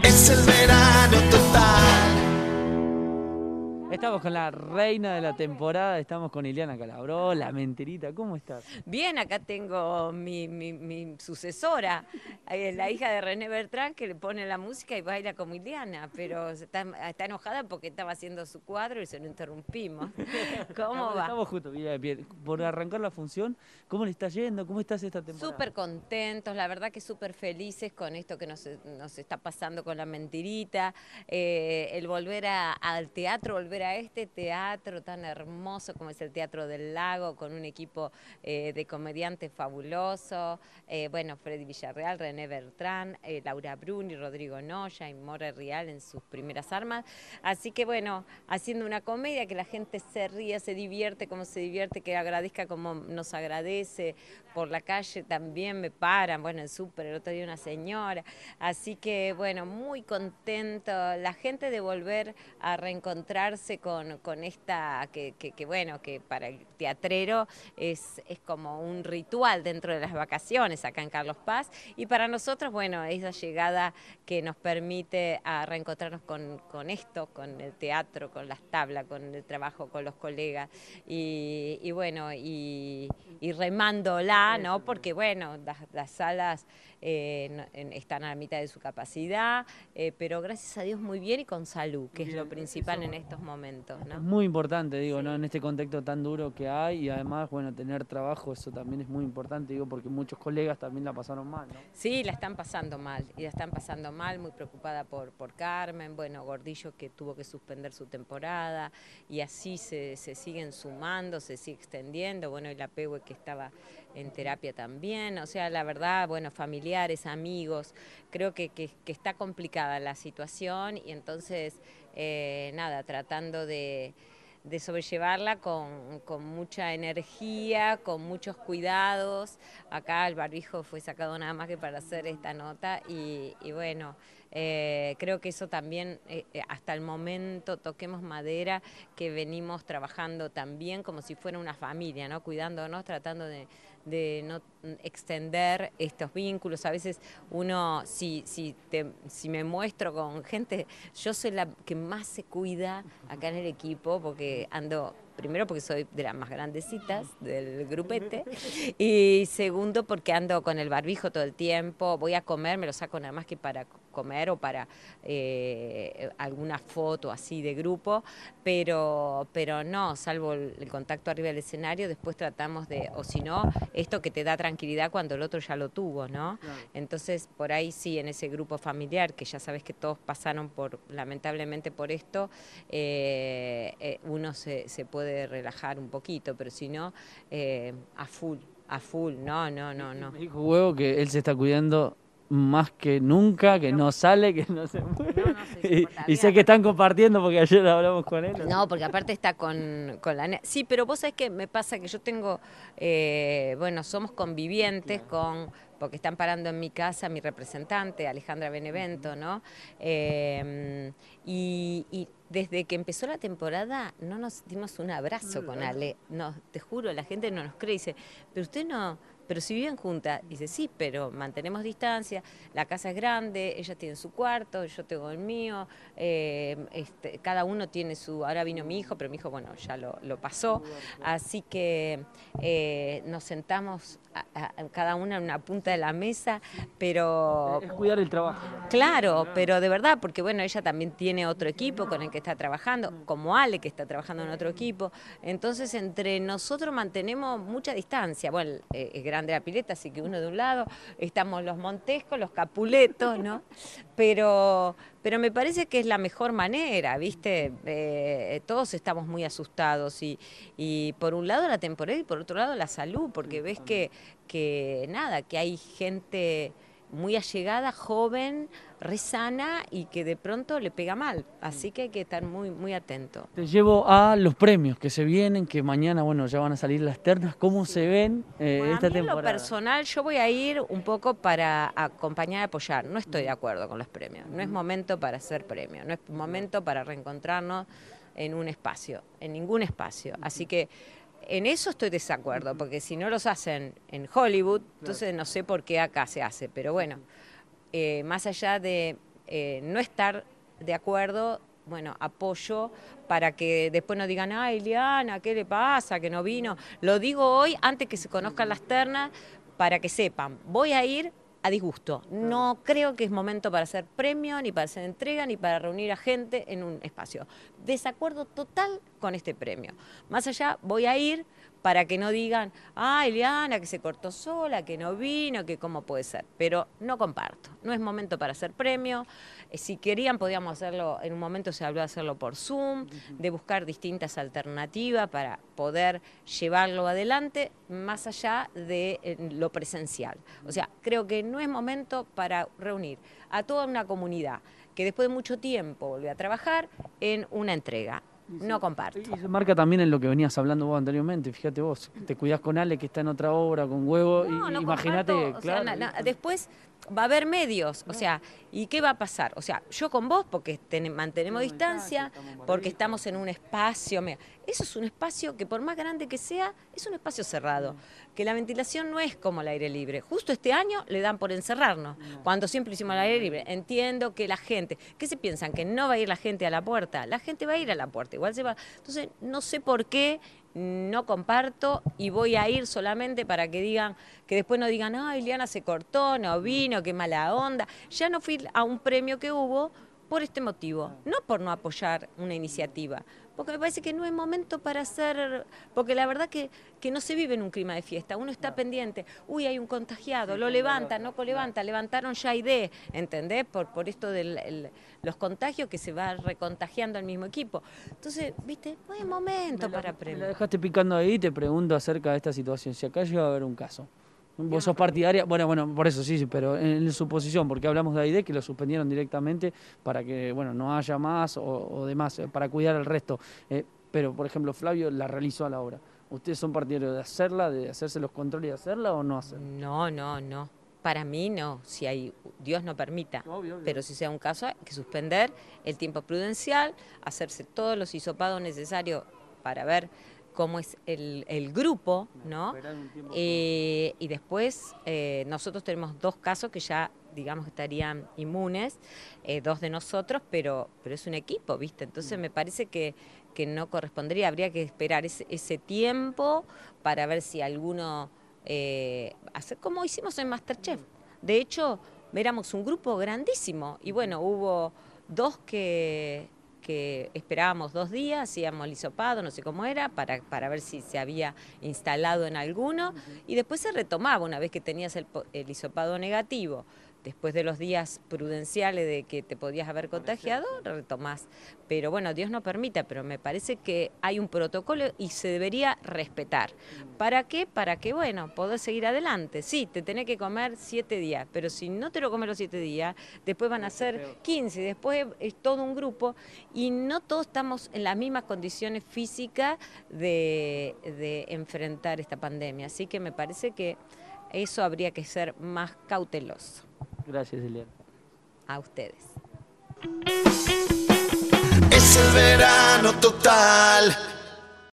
Es el verano. Estamos con la reina de la temporada, estamos con Ileana Calabró, la mentirita. ¿Cómo estás? Bien, acá tengo mi, mi- mi sucesora, eh, la hija de René Bertrán, que le pone la música y baila como Ileana, pero está, está enojada porque estaba haciendo su cuadro y se lo interrumpimos. ¿Cómo va? Estamos justo, bien, bien. por arrancar la función. ¿Cómo le está yendo? ¿Cómo estás esta temporada? Súper contentos, la verdad que súper felices con esto que nos, nos está pasando con la mentirita, eh, el volver a- al teatro, volver a este teatro tan hermoso como es el Teatro del Lago, con un equipo eh, de comediantes fabuloso, eh, bueno, Freddy Villarreal, René Bertrán, eh, Laura Bruni, Rodrigo Noya y More Rial en sus primeras armas. Así que bueno, haciendo una comedia que la gente se ría, se divierte como se divierte, que agradezca como nos agradece. Por la calle también me paran, bueno, en súper, el otro día una señora. Así que bueno, muy contento. La gente de volver a reencontrarse con, con esta, que, que- que, bueno, que para el teatrero es, es como un ritual dentro de las vacaciones acá en Carlos Paz. Y para nosotros, bueno, esa llegada que nos permite a reencontrarnos con, con esto, con el teatro, con las tablas, con el trabajo con los colegas. Y, y bueno, y, y remándola, ¿no? Porque bueno, las, las salas eh, están a la mitad de su capacidad, eh, pero gracias a Dios muy bien y con salud, que es lo principal eso- en estos momentos, Es ¿no? muy importante, digo, ¿no? En este contexto tan duro que hay y además, bueno, tener trabajo, eso también es muy importante, digo, porque muchos colegas también la pasaron mal, ¿no? Sí, la están pasando mal, y la están pasando mal, muy preocupada por, por Carmen, bueno, Gordillo que tuvo que suspender su temporada, y así se, se siguen sumando, se sigue extendiendo, bueno, y la Pegue que estaba en terapia también, o sea, la verdad, bueno, familiares, amigos, creo que, que- que está complicada la situación, y entonces, eh, nada, tratando de sobrellevarla con, con mucha energía, con muchos cuidados. Acá el barbijo fue sacado nada más que para hacer esta nota y, y bueno, eh, creo que eso también, eh, eh, hasta el momento, toquemos madera, que venimos trabajando también como si fuera una familia, ¿no? cuidándonos, tratando de, de no extender estos vínculos. A veces uno, si, si, te- si me muestro con gente, yo soy la que más se cuida acá en el equipo porque ando, primero porque soy de las más grandecitas del grupete y segundo porque ando con el barbijo todo el tiempo, voy a comer, me lo saco nada más que para comer o para eh, alguna foto así de grupo, pero, pero no, salvo el, el contacto arriba del escenario, después tratamos de, o si no, esto que te da tranquilidad cuando el otro ya lo tuvo, ¿no? Entonces, por ahí sí, en ese grupo familiar, que ya sabes que todos pasaron por, lamentablemente por esto, eh, eh, uno se, se puede relajar un poquito, pero si no, eh, a full, a full, no, no, no, no. Me dijo Huevo que él se está cuidando más que nunca, que no sale, que no se mueve. No, no, se y, sé que están compartiendo porque ayer hablamos con él. No, porque aparte está con, con la... Sí, pero vos sabés que me pasa que yo tengo, eh, bueno, somos convivientes con, porque están parando en mi casa mi representante, Alejandra Benevento, ¿no? Eh, y, y desde que empezó la temporada no nos dimos un abrazo con Ale. No, te juro, la gente no nos cree. Dice, pero usted no, pero si viven juntas. Dice, sí, pero mantenemos distancia, la casa es grande, ella tiene su cuarto, yo tengo el mío, eh, este, cada uno tiene su... Ahora vino mi hijo, pero mi hijo, bueno, ya lo, lo pasó. Así que eh, nos sentamos a- a- a cada una en una punta de la mesa, pero Es cuidar el trabajo. Claro, pero de verdad, porque bueno, ella también tiene otro equipo con el que está trabajando, como Ale, que está trabajando en otro equipo. Entonces, entre nosotros mantenemos mucha distancia. Bueno, eh, es grande la pileta, así que uno de un lado, estamos los Montescos, los Capuletos, ¿no? Pero, pero me parece que es la mejor manera, ¿viste? Eh, todos estamos muy asustados y, y por un lado la temporada y por otro lado la salud, porque ves que, que nada, que hay gente muy allegada, joven, re sana y que de pronto le pega mal. Así que hay que estar muy, muy atento. Te llevo a los premios que se vienen, que mañana, bueno, ya van a salir las ternas. ¿Cómo se ven eh, Bueno, a esta mí en lo temporada? personal yo voy a ir un poco para acompañar y apoyar. No estoy de acuerdo con los premios. No es momento para hacer premios. No es momento para reencontrarnos en un espacio, en ningún espacio. Así que en eso estoy de desacuerdo, porque si no los hacen en Hollywood, entonces no sé por qué acá se hace. Pero bueno, eh, más allá de eh, no estar de acuerdo, bueno, apoyo para que después no digan, ay, Liana, ¿qué le pasa? Que no vino. Lo digo hoy antes que se conozcan las ternas para que sepan, voy a ir a disgusto. No creo que es momento para hacer premio, ni para hacer entrega, ni para reunir a gente en un espacio. Desacuerdo total con este premio. Más allá, voy a ir para que no digan, ah, Eliana, que se cortó sola, que no vino, que cómo puede ser. Pero no comparto, no es momento para hacer premio. Eh, si querían, podíamos hacerlo, en un momento se habló de hacerlo por Zoom, de buscar distintas alternativas para poder llevarlo adelante, más allá de eh, lo presencial. O sea, creo que no es momento para reunir a toda una comunidad que después de mucho tiempo volvió a trabajar en una entrega no comparto. Y se marca también en lo que venías hablando vos anteriormente. Fíjate vos, te cuidás con Ale que está en otra obra, con huevo. y imagínate, claro. después va a haber medios, o sea, ¿y qué va a pasar? O sea, yo con vos porque mantenemos distancia, porque estamos en un espacio, eso es un espacio que por más grande que sea, es un espacio cerrado, que la ventilación no es como el aire libre. Justo este año le dan por encerrarnos, cuando siempre hicimos el aire libre. Entiendo que la gente, ¿qué se piensan? Que no va a ir la gente a la puerta, la gente va a ir a la puerta, igual se va. Entonces, no sé por qué no comparto y voy a ir solamente para que digan, que después no digan, ay, Liana se cortó, no vino, qué mala onda. Ya no fui a un premio que hubo por este motivo, no por no apoyar una iniciativa, porque me parece que no es momento para hacer, porque la verdad que, que no se vive en un clima de fiesta, uno está pendiente, uy, hay un contagiado, lo levanta, no lo levanta, levantaron ya ID, ¿entendés? Por, por esto de los contagios que se va recontagiando al mismo equipo. Entonces, viste, no es momento para. Me la dejaste picando ahí y te pregunto acerca de esta situación, si acá llega a haber un caso. Vos sos partidaria, bueno, bueno, por eso sí, sí, pero en, su posición, porque hablamos de AID que lo suspendieron directamente para que, bueno, no haya más o, demás, eh, para cuidar al resto. Eh, pero, por ejemplo, Flavio la realizó a la obra. ¿Ustedes son partidarios de hacerla, de hacerse los controles y hacerla o no hacerla? No, no, no. Para mí no, si hay, Dios no permita, pero si sea un caso hay que suspender el tiempo prudencial, hacerse todos los hisopados necesarios para ver cómo es el, grupo, ¿no? Eh, y después eh, nosotros tenemos dos casos que ya, digamos, estarían inmunes, eh, dos de nosotros, pero, pero es un equipo, ¿viste? Entonces me parece que, que no correspondería, habría que esperar ese, ese tiempo para ver si alguno, hacer como hicimos en Masterchef. De hecho, éramos un grupo grandísimo y bueno, hubo dos que que esperábamos dos días, hacíamos el hisopado, no sé cómo era, para, para ver si se había instalado en alguno, y después se retomaba una vez que tenías el, el hisopado negativo después de los días prudenciales de que te podías haber contagiado, retomás. Pero bueno, Dios no permita, pero me parece que hay un protocolo y se debería respetar. ¿Para qué? Para que, bueno, podés seguir adelante. Sí, te tenés que comer siete días, pero si no te lo comes los siete días, después van a ser 15, después es todo un grupo y no todos estamos en las mismas condiciones físicas de, de enfrentar esta pandemia. Así que me parece que eso habría que ser más cauteloso. Gracias, Eliana. A ustedes. Es el verano total